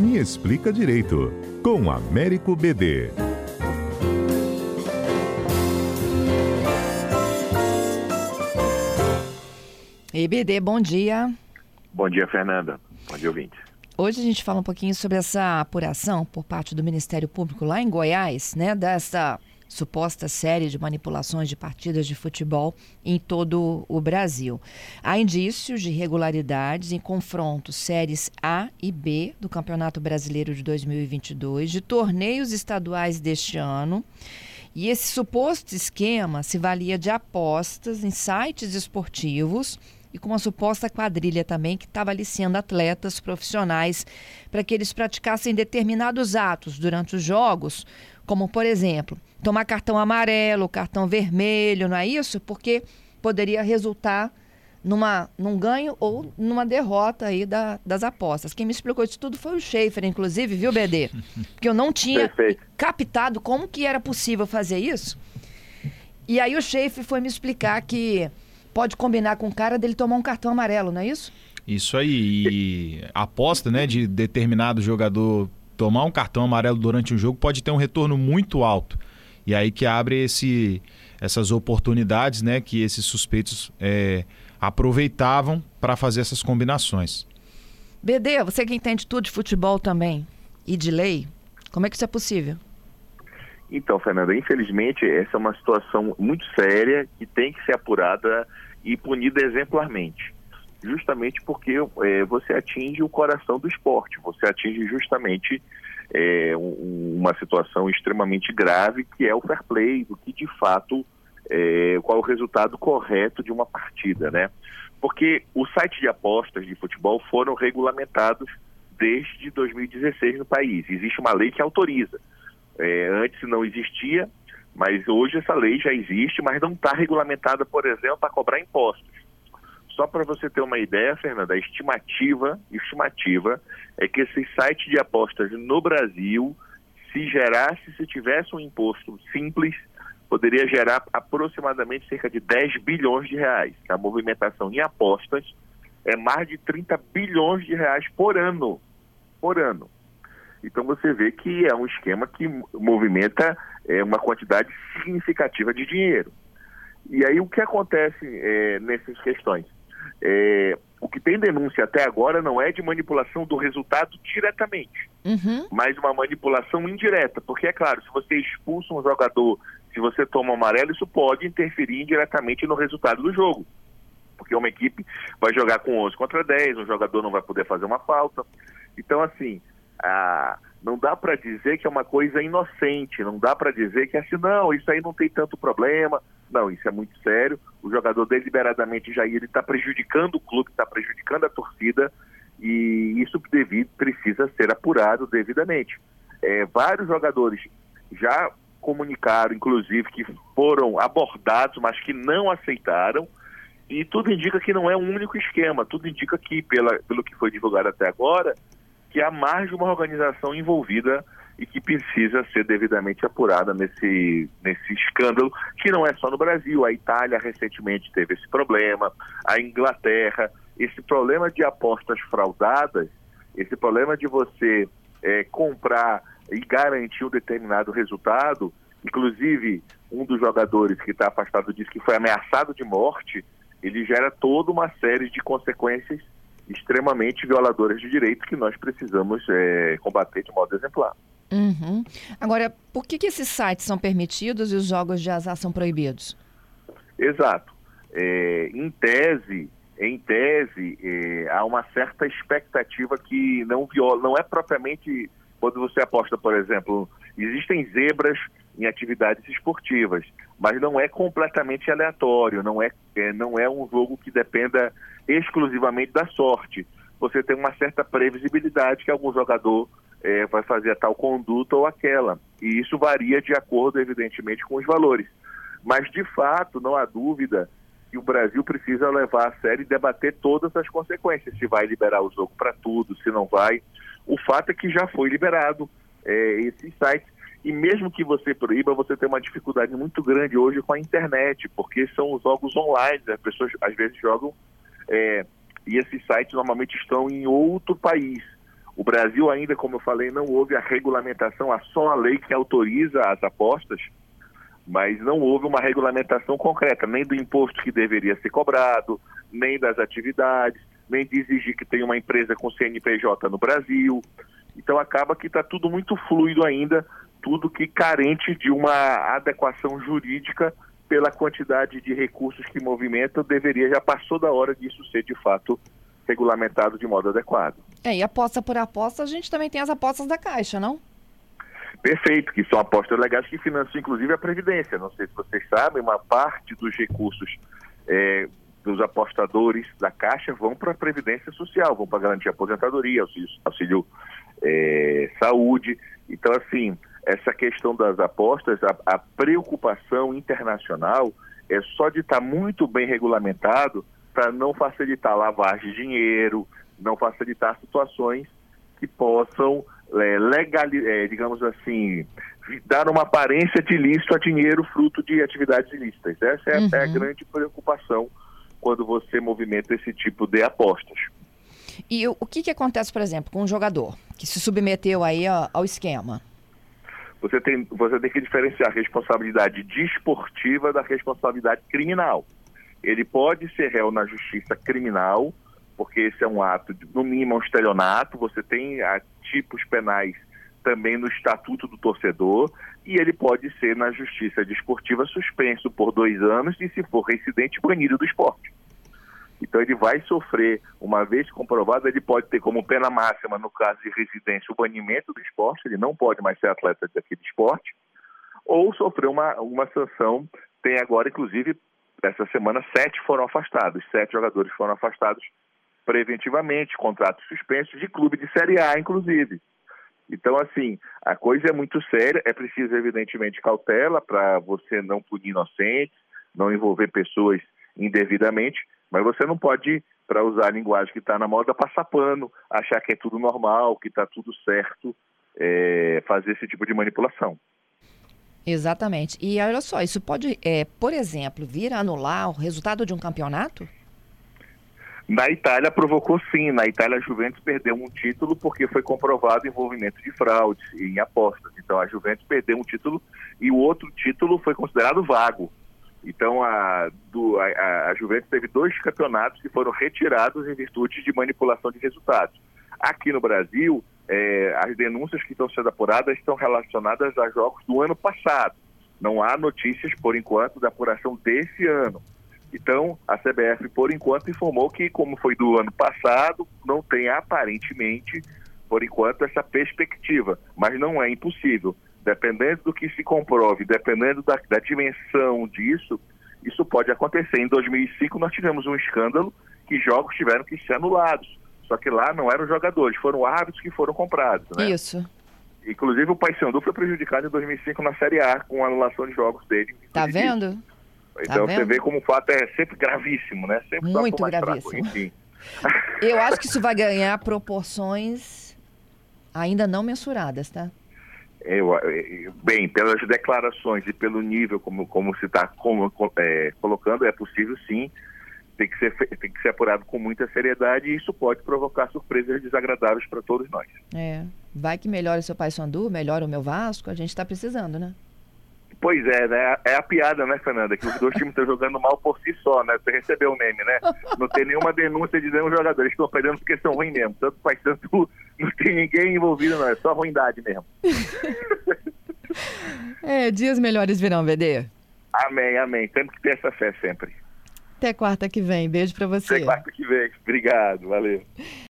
Me Explica Direito, com Américo BD. Ei, BD, bom dia. Bom dia, Fernanda. Bom dia, ouvinte. Hoje a gente fala um pouquinho sobre essa apuração por parte do Ministério Público lá em Goiás, né, dessa suposta série de manipulações de partidas de futebol em todo o Brasil. Há indícios de irregularidades em confrontos séries A e B do Campeonato Brasileiro de 2022, de torneios estaduais deste ano. E esse suposto esquema se valia de apostas em sites esportivos e com uma suposta quadrilha também que estava aliciando atletas profissionais para que eles praticassem determinados atos durante os jogos, como, por exemplo, tomar cartão amarelo, cartão vermelho, não é isso? Porque poderia resultar numa, num ganho ou numa derrota aí da, das apostas. Quem me explicou isso tudo foi o Schaefer, inclusive, viu, BD? Porque eu não tinha Perfeito. captado como que era possível fazer isso. E aí o Schaefer foi me explicar que pode combinar com o cara dele tomar um cartão amarelo, não é isso? Isso aí. E a aposta né, de determinado jogador tomar um cartão amarelo durante um jogo pode ter um retorno muito alto. E aí que abre esse, essas oportunidades né, que esses suspeitos é, aproveitavam para fazer essas combinações. BD, você que entende tudo de futebol também e de lei, como é que isso é possível? Então, Fernanda, infelizmente essa é uma situação muito séria que tem que ser apurada e punida exemplarmente. Justamente porque é, você atinge o coração do esporte, você atinge justamente é, um, uma situação extremamente grave que é o fair play, do que de fato é, qual é o resultado correto de uma partida, né? Porque os sites de apostas de futebol foram regulamentados desde 2016 no país. Existe uma lei que autoriza. É, antes não existia, mas hoje essa lei já existe, mas não está regulamentada, por exemplo, para cobrar impostos. Só para você ter uma ideia, Fernanda, a estimativa, estimativa é que esses sites de apostas no Brasil, se gerasse, se tivesse um imposto simples, poderia gerar aproximadamente cerca de 10 bilhões de reais. A movimentação em apostas é mais de 30 bilhões de reais por ano. Por ano. Então você vê que é um esquema que movimenta é, uma quantidade significativa de dinheiro. E aí o que acontece é, nessas questões? É, o que tem denúncia até agora não é de manipulação do resultado diretamente, uhum. mas uma manipulação indireta. Porque, é claro, se você expulsa um jogador, se você toma amarelo, isso pode interferir indiretamente no resultado do jogo. Porque uma equipe vai jogar com 11 contra 10, um jogador não vai poder fazer uma falta. Então, assim, a, não dá para dizer que é uma coisa inocente, não dá para dizer que é assim, não, isso aí não tem tanto problema. Não, isso é muito sério. O jogador deliberadamente já ele está prejudicando o clube, está prejudicando a torcida e isso devido, precisa ser apurado devidamente. É, vários jogadores já comunicaram, inclusive, que foram abordados, mas que não aceitaram. E tudo indica que não é um único esquema. Tudo indica que, pela, pelo que foi divulgado até agora, que há mais de uma organização envolvida e que precisa ser devidamente apurada nesse, nesse escândalo, que não é só no Brasil. A Itália recentemente teve esse problema, a Inglaterra. Esse problema de apostas fraudadas, esse problema de você é, comprar e garantir um determinado resultado, inclusive um dos jogadores que está afastado disse que foi ameaçado de morte, ele gera toda uma série de consequências extremamente violadoras de direitos que nós precisamos é, combater de modo exemplar. Uhum. Agora, por que, que esses sites são permitidos e os jogos de azar são proibidos? Exato. É, em tese, em tese, é, há uma certa expectativa que não viola, não é propriamente quando você aposta, por exemplo, existem zebras em atividades esportivas, mas não é completamente aleatório, não é, é, não é um jogo que dependa exclusivamente da sorte. Você tem uma certa previsibilidade que algum jogador é, vai fazer a tal conduta ou aquela. E isso varia de acordo, evidentemente, com os valores. Mas, de fato, não há dúvida que o Brasil precisa levar a sério e debater todas as consequências, se vai liberar o jogo para tudo, se não vai. O fato é que já foi liberado é, esses sites. E mesmo que você proíba, você tem uma dificuldade muito grande hoje com a internet, porque são os jogos online, as pessoas às vezes jogam é, e esses sites normalmente estão em outro país O Brasil ainda, como eu falei, não houve a regulamentação, há só a lei que autoriza as apostas, mas não houve uma regulamentação concreta, nem do imposto que deveria ser cobrado, nem das atividades, nem de exigir que tenha uma empresa com CNPJ no Brasil. Então acaba que está tudo muito fluido ainda, tudo que carente de uma adequação jurídica pela quantidade de recursos que movimenta, deveria, já passou da hora disso ser de fato regulamentado de modo adequado. É, e aposta por aposta, a gente também tem as apostas da Caixa, não? Perfeito, que são apostas legais que financiam inclusive a Previdência. Não sei se vocês sabem, uma parte dos recursos é, dos apostadores da Caixa vão para a Previdência Social, vão para garantir aposentadoria, auxílio, auxílio é, saúde. Então, assim, essa questão das apostas, a, a preocupação internacional é só de estar tá muito bem regulamentado para não facilitar lavagem de dinheiro, não facilitar situações que possam é, legal, é, digamos assim, dar uma aparência de ilícito a dinheiro fruto de atividades ilícitas. Essa é, uhum. é a grande preocupação quando você movimenta esse tipo de apostas. E o, que, que acontece, por exemplo, com um jogador que se submeteu aí ao, ao esquema? Você tem, você tem que diferenciar a responsabilidade desportiva da responsabilidade criminal. Ele pode ser réu na justiça criminal, porque esse é um ato, no mínimo, é um estelionato, você tem a, ah, tipos penais também no Estatuto do Torcedor, e ele pode ser na Justiça Desportiva suspenso por dois anos e, se for reincidente, banido do esporte. Então ele vai sofrer, uma vez comprovado, ele pode ter como pena máxima, no caso de residência, o banimento do esporte, ele não pode mais ser atleta daquele esporte, ou sofrer uma, uma sanção, tem agora, inclusive, essa semana, sete foram afastados, sete jogadores foram afastados preventivamente, contratos suspensos de clube de Série A, inclusive. Então, assim, a coisa é muito séria, é preciso, evidentemente, cautela para você não punir inocentes, não envolver pessoas indevidamente, mas você não pode, para usar a linguagem que está na moda, passar pano, achar que é tudo normal, que está tudo certo, é, fazer esse tipo de manipulação. Exatamente. E olha só, isso pode, é, por exemplo, vir anular o resultado de um campeonato? Na Itália provocou sim. Na Itália a Juventus perdeu um título porque foi comprovado envolvimento de fraudes em apostas. Então a Juventus perdeu um título e o outro título foi considerado vago. Então a, do, a, a Juventus teve dois campeonatos que foram retirados em virtude de manipulação de resultados. Aqui no Brasil, é, as denúncias que estão sendo apuradas estão relacionadas a jogos do ano passado. Não há notícias, por enquanto, da apuração desse ano. Então, a CBF, por enquanto, informou que, como foi do ano passado, não tem aparentemente, por enquanto, essa perspectiva. Mas não é impossível. Dependendo do que se comprove, dependendo da, da dimensão disso, isso pode acontecer. Em 2005, nós tivemos um escândalo que jogos tiveram que ser anulados só que lá não eram jogadores, foram árbitros que foram comprados, né? Isso. Inclusive o Paysandu foi prejudicado em 2005 na Série A com a anulação de jogos dele. Tá vendo? Então tá você vê como o fato é sempre gravíssimo, né? Sempre Muito gravíssimo. Fraco, Eu acho que isso vai ganhar proporções ainda não mensuradas, tá? Eu, bem, pelas declarações e pelo nível como, como se está é, colocando, é possível sim tem que ser, tem que ser apurado com muita seriedade e isso pode provocar surpresas desagradáveis para todos nós. É. Vai que melhora o seu Pai Sandu, melhora o meu Vasco, a gente está precisando, né? Pois é, né? É a piada, né, Fernanda? Que os dois times estão jogando mal por si só, né? Você recebeu o meme, né? Não tem nenhuma denúncia de nenhum jogador. Eles estão perdendo porque são ruins mesmo. Tanto Pai Sandu, não tem ninguém envolvido, não. É só ruindade mesmo. é, dias melhores virão, VD. Amém, amém. Temos que ter essa fé sempre. Até quarta que vem. Beijo para você. Até quarta que vem. Obrigado. Valeu.